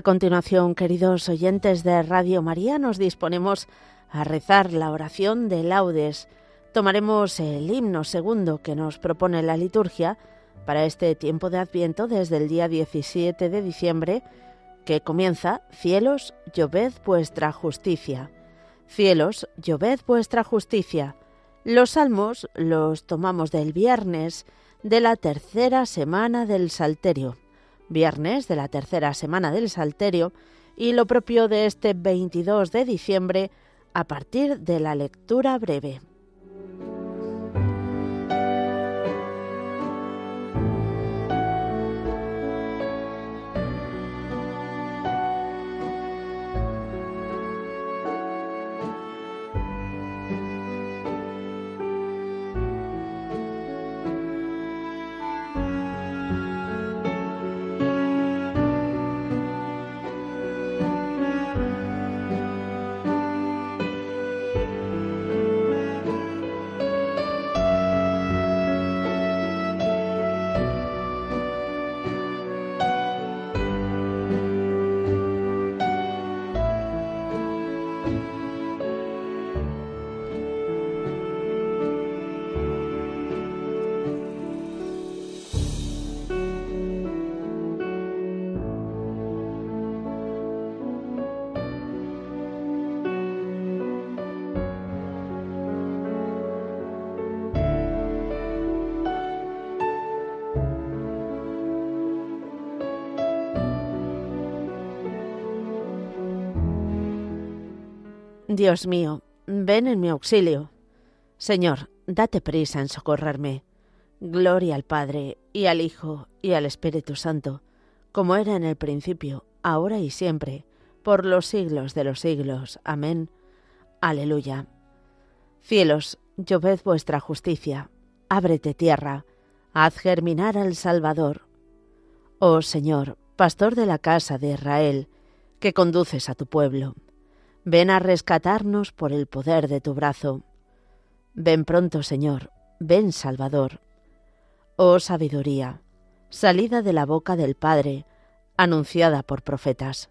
A continuación, queridos oyentes de Radio María, nos disponemos a rezar la oración de laudes. Tomaremos el himno segundo que nos propone la liturgia para este tiempo de Adviento desde el día 17 de diciembre, que comienza Cielos, lloved vuestra justicia. Cielos, lloved vuestra justicia. Los salmos los tomamos del viernes de la tercera semana del Salterio viernes de la tercera semana del Salterio, y lo propio de este 22 de diciembre a partir de la lectura breve. Dios mío, ven en mi auxilio. Señor, date prisa en socorrerme. Gloria al Padre, y al Hijo, y al Espíritu Santo, como era en el principio, ahora y siempre, por los siglos de los siglos. Amén. Aleluya. Cielos, lloved vuestra justicia. Ábrete tierra, haz germinar al Salvador. Oh Señor, pastor de la casa de Israel, que conduces a tu pueblo Ven a rescatarnos por el poder de tu brazo. Ven pronto, Señor, ven Salvador. Oh sabiduría, salida de la boca del Padre, anunciada por profetas.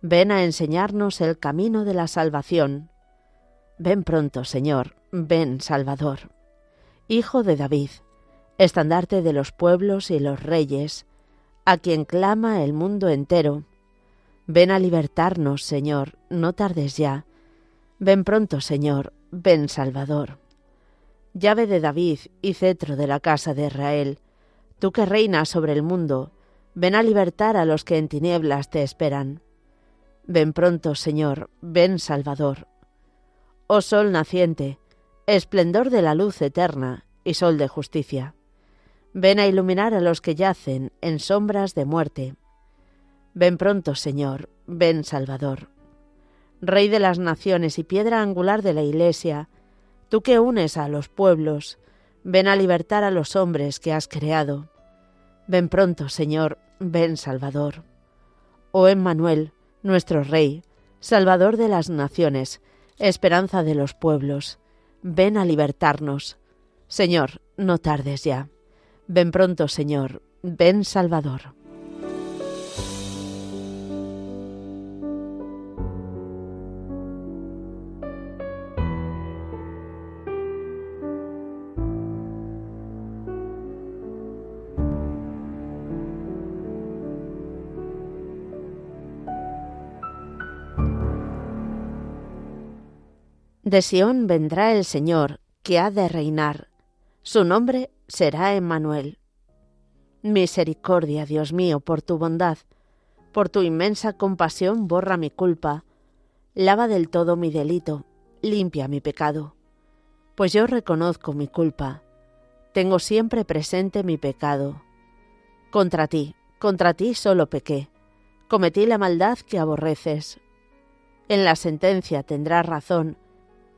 Ven a enseñarnos el camino de la salvación. Ven pronto, Señor, ven Salvador. Hijo de David, estandarte de los pueblos y los reyes, a quien clama el mundo entero, Ven a libertarnos, Señor, no tardes ya. Ven pronto, Señor, ven Salvador. Llave de David y cetro de la casa de Israel, tú que reinas sobre el mundo, ven a libertar a los que en tinieblas te esperan. Ven pronto, Señor, ven Salvador. Oh sol naciente, esplendor de la luz eterna y sol de justicia. Ven a iluminar a los que yacen en sombras de muerte Ven pronto, Señor, ven Salvador. Rey de las naciones y piedra angular de la Iglesia, tú que unes a los pueblos, ven a libertar a los hombres que has creado. Ven pronto, Señor, ven Salvador. Oh Emmanuel, nuestro Rey, Salvador de las naciones, esperanza de los pueblos, ven a libertarnos. Señor, no tardes ya. Ven pronto, Señor, ven Salvador. De Sión vendrá el Señor, que ha de reinar. Su nombre será Emmanuel. Misericordia, Dios mío, por tu bondad, por tu inmensa compasión borra mi culpa, lava del todo mi delito, limpia mi pecado. Pues yo reconozco mi culpa, tengo siempre presente mi pecado. Contra ti, contra ti solo pequé, cometí la maldad que aborreces. En la sentencia tendrás razón,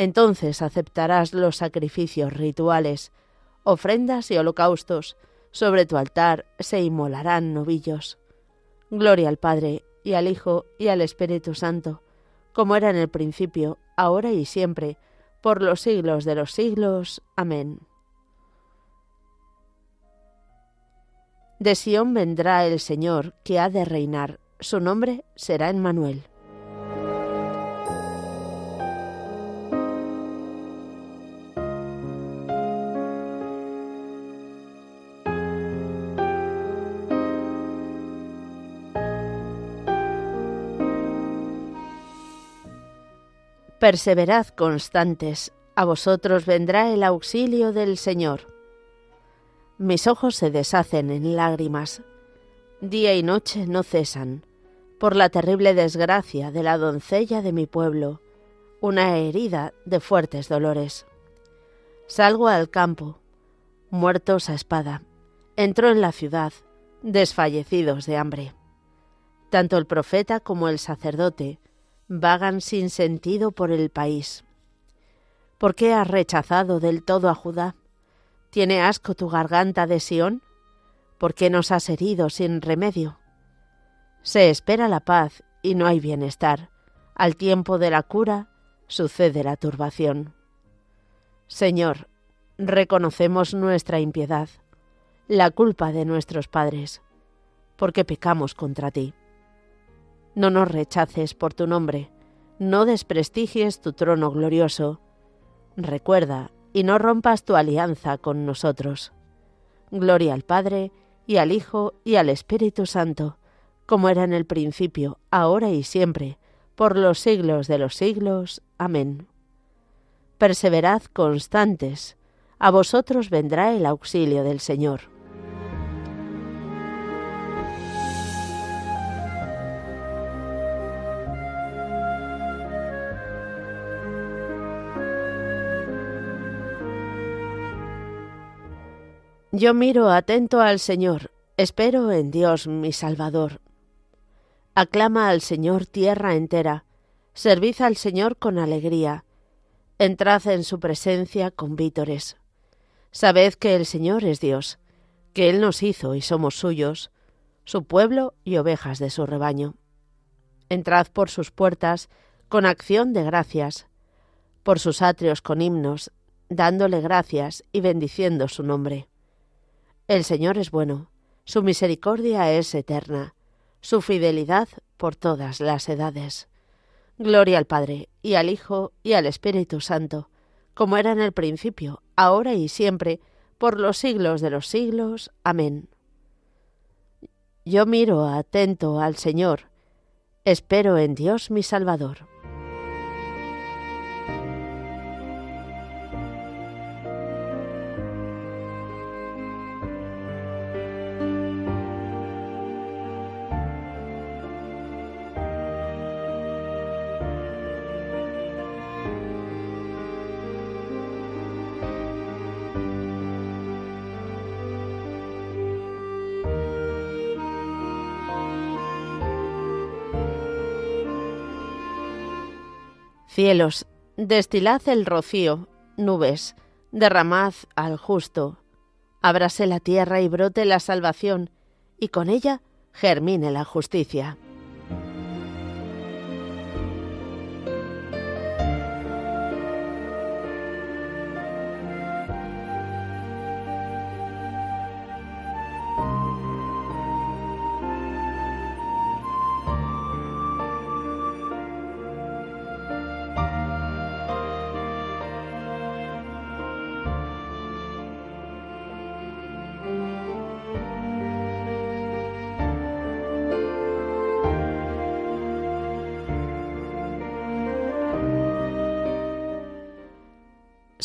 Entonces aceptarás los sacrificios rituales, ofrendas y holocaustos, sobre tu altar se inmolarán novillos. Gloria al Padre, y al Hijo, y al Espíritu Santo, como era en el principio, ahora y siempre, por los siglos de los siglos. Amén. De Sión vendrá el Señor, que ha de reinar. Su nombre será Emmanuel. Perseverad constantes, a vosotros vendrá el auxilio del Señor. Mis ojos se deshacen en lágrimas, día y noche no cesan, por la terrible desgracia de la doncella de mi pueblo, una herida de fuertes dolores. Salgo al campo, muertos a espada, entro en la ciudad, desfallecidos de hambre. Tanto el profeta como el sacerdote vagan sin sentido por el país. ¿Por qué has rechazado del todo a Judá? ¿Tiene asco tu garganta de Sión? ¿Por qué nos has herido sin remedio? Se espera la paz y no hay bienestar. Al tiempo de la cura sucede la turbación. Señor, reconocemos nuestra impiedad, la culpa de nuestros padres, porque pecamos contra ti. No nos rechaces por tu nombre, no desprestigies tu trono glorioso. Recuerda y no rompas tu alianza con nosotros. Gloria al Padre, y al Hijo, y al Espíritu Santo, como era en el principio, ahora y siempre, por los siglos de los siglos. Amén. Perseverad constantes, a vosotros vendrá el auxilio del Señor. Yo miro atento al Señor, espero en Dios mi Salvador. Aclama al Señor tierra entera, servid al Señor con alegría, entrad en su presencia con vítores. Sabed que el Señor es Dios, que Él nos hizo y somos suyos, su pueblo y ovejas de su rebaño. Entrad por sus puertas con acción de gracias, por sus atrios con himnos, dándole gracias y bendiciendo su nombre. El Señor es bueno, su misericordia es eterna, su fidelidad por todas las edades. Gloria al Padre, y al Hijo, y al Espíritu Santo, como era en el principio, ahora y siempre, por los siglos de los siglos. Amén. Yo miro atento al Señor, espero en Dios mi Salvador. Cielos, destilad el rocío, nubes, derramad al justo. Ábrase la tierra y brote la salvación, y con ella germine la justicia.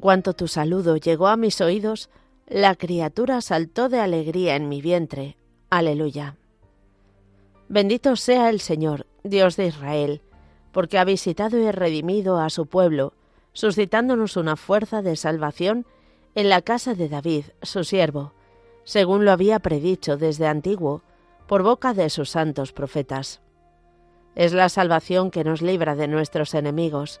Cuanto tu saludo llegó a mis oídos, la criatura saltó de alegría en mi vientre. Aleluya. Bendito sea el Señor, Dios de Israel, porque ha visitado y redimido a su pueblo, suscitándonos una fuerza de salvación en la casa de David, su siervo, según lo había predicho desde antiguo, por boca de sus santos profetas. Es la salvación que nos libra de nuestros enemigos,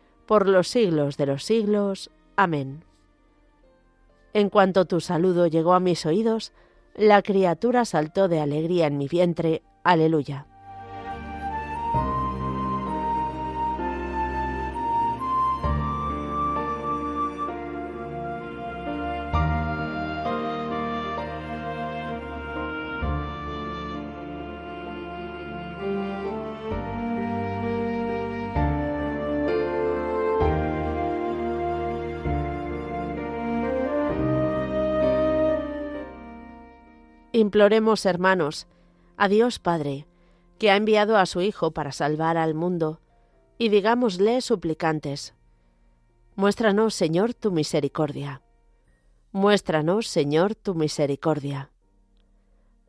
por los siglos de los siglos. Amén. En cuanto tu saludo llegó a mis oídos, la criatura saltó de alegría en mi vientre. Aleluya. Imploremos, hermanos, a Dios Padre, que ha enviado a su Hijo para salvar al mundo, y digámosle suplicantes, Muéstranos, Señor, tu misericordia. Muéstranos, Señor, tu misericordia.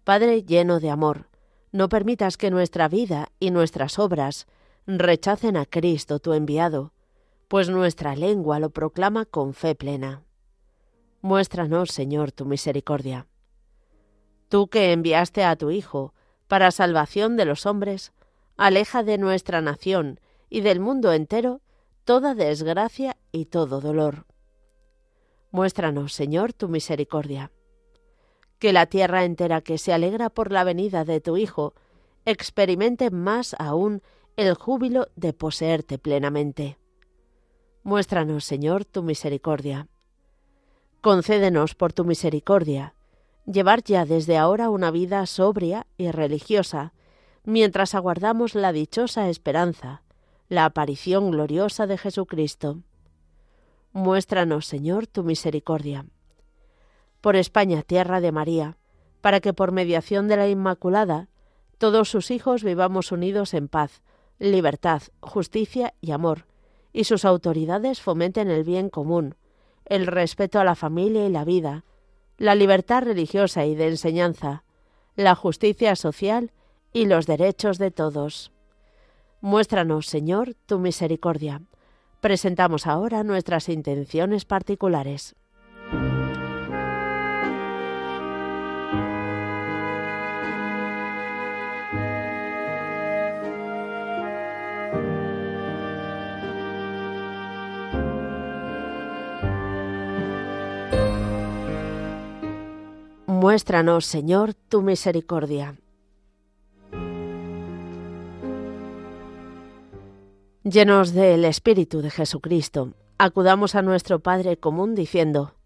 Padre lleno de amor, no permitas que nuestra vida y nuestras obras rechacen a Cristo tu enviado, pues nuestra lengua lo proclama con fe plena. Muéstranos, Señor, tu misericordia. Tú que enviaste a tu Hijo para salvación de los hombres, aleja de nuestra nación y del mundo entero toda desgracia y todo dolor. Muéstranos, Señor, tu misericordia. Que la tierra entera que se alegra por la venida de tu Hijo experimente más aún el júbilo de poseerte plenamente. Muéstranos, Señor, tu misericordia. Concédenos por tu misericordia llevar ya desde ahora una vida sobria y religiosa, mientras aguardamos la dichosa esperanza, la aparición gloriosa de Jesucristo. Muéstranos, Señor, tu misericordia. Por España, tierra de María, para que por mediación de la Inmaculada, todos sus hijos vivamos unidos en paz, libertad, justicia y amor, y sus autoridades fomenten el bien común, el respeto a la familia y la vida, la libertad religiosa y de enseñanza, la justicia social y los derechos de todos. Muéstranos, Señor, tu misericordia. Presentamos ahora nuestras intenciones particulares. Muéstranos, Señor, tu misericordia. Llenos del Espíritu de Jesucristo, acudamos a nuestro Padre común diciendo,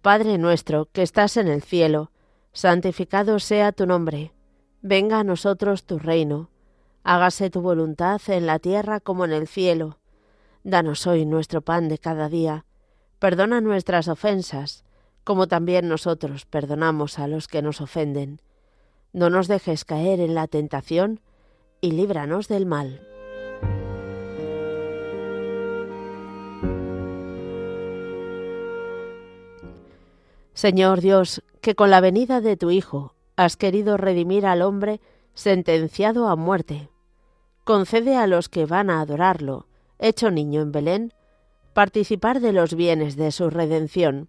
Padre nuestro que estás en el cielo, santificado sea tu nombre. Venga a nosotros tu reino. Hágase tu voluntad en la tierra como en el cielo. Danos hoy nuestro pan de cada día. Perdona nuestras ofensas, como también nosotros perdonamos a los que nos ofenden. No nos dejes caer en la tentación, y líbranos del mal. Señor Dios, que con la venida de tu Hijo has querido redimir al hombre sentenciado a muerte. Concede a los que van a adorarlo, hecho niño en Belén, participar de los bienes de su redención.